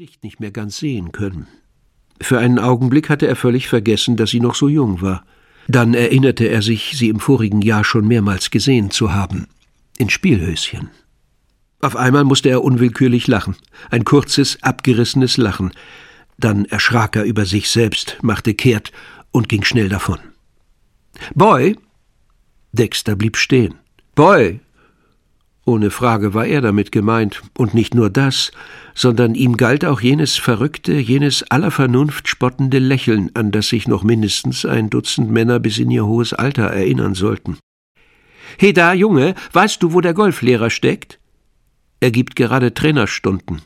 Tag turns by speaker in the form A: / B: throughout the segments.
A: Gesicht nicht mehr ganz sehen können. Für einen Augenblick hatte er völlig vergessen, dass sie noch so jung war. Dann erinnerte er sich, sie im vorigen Jahr schon mehrmals gesehen zu haben. In Spielhöschen. Auf einmal musste er unwillkürlich lachen. Ein kurzes, abgerissenes Lachen. Dann erschrak er über sich selbst, machte kehrt und ging schnell davon. Boy! Dexter blieb stehen. Boy! Ohne Frage war er damit gemeint, und nicht nur das, sondern ihm galt auch jenes verrückte, jenes aller Vernunft spottende Lächeln, an das sich noch mindestens ein Dutzend Männer bis in ihr hohes Alter erinnern sollten. He da, Junge, weißt du, wo der Golflehrer steckt? Er gibt gerade Trainerstunden.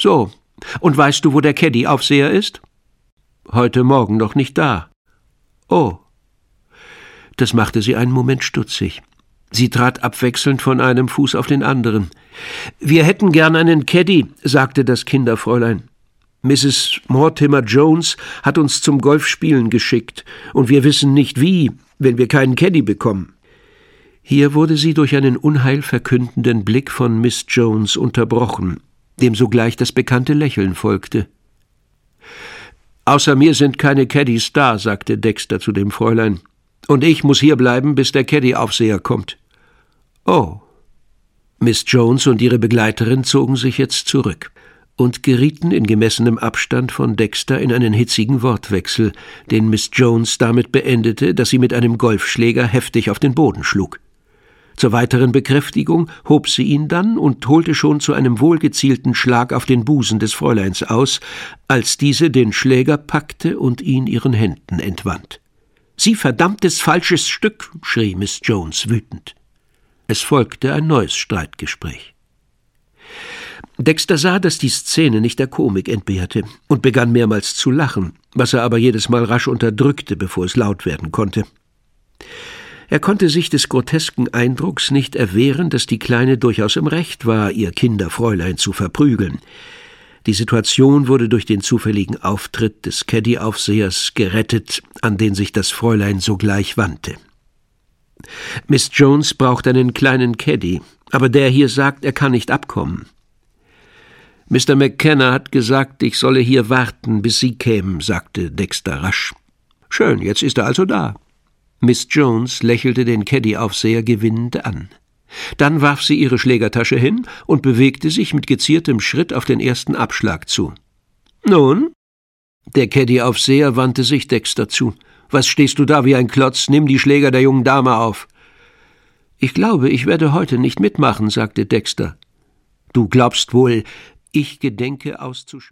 A: So, und weißt du, wo der Caddy-Aufseher ist? Heute Morgen noch nicht da. Oh. Das machte sie einen Moment stutzig. Sie trat abwechselnd von einem Fuß auf den anderen. Wir hätten gern einen Caddy, sagte das Kinderfräulein. Mrs. Mortimer Jones hat uns zum Golfspielen geschickt, und wir wissen nicht wie, wenn wir keinen Caddy bekommen. Hier wurde sie durch einen unheilverkündenden Blick von Miss Jones unterbrochen, dem sogleich das bekannte Lächeln folgte. Außer mir sind keine Caddies da, sagte Dexter zu dem Fräulein. Und ich muss hier bleiben, bis der Caddy-Aufseher kommt. Oh. Miss Jones und ihre Begleiterin zogen sich jetzt zurück und gerieten in gemessenem Abstand von Dexter in einen hitzigen Wortwechsel, den Miss Jones damit beendete, dass sie mit einem Golfschläger heftig auf den Boden schlug. Zur weiteren Bekräftigung hob sie ihn dann und holte schon zu einem wohlgezielten Schlag auf den Busen des Fräuleins aus, als diese den Schläger packte und ihn ihren Händen entwand. Sie verdammtes falsches Stück, schrie Miss Jones wütend. Es folgte ein neues Streitgespräch. Dexter sah, dass die Szene nicht der Komik entbehrte und begann mehrmals zu lachen, was er aber jedes Mal rasch unterdrückte, bevor es laut werden konnte. Er konnte sich des grotesken Eindrucks nicht erwehren, dass die Kleine durchaus im Recht war, ihr Kinderfräulein zu verprügeln. Die Situation wurde durch den zufälligen Auftritt des Caddy-Aufsehers gerettet, an den sich das Fräulein sogleich wandte. Miss Jones braucht einen kleinen Caddy, aber der hier sagt, er kann nicht abkommen. Mr. McKenna hat gesagt, ich solle hier warten, bis Sie kämen, sagte Dexter rasch. Schön, jetzt ist er also da. Miss Jones lächelte den Caddy-Aufseher gewinnend an. Dann warf sie ihre Schlägertasche hin und bewegte sich mit geziertem Schritt auf den ersten Abschlag zu. Nun? Der Caddy-Aufseher wandte sich Dexter zu. Was stehst du da wie ein Klotz? Nimm die Schläger der jungen Dame auf. Ich glaube, ich werde heute nicht mitmachen, sagte Dexter. Du glaubst wohl, ich gedenke auszuspielen.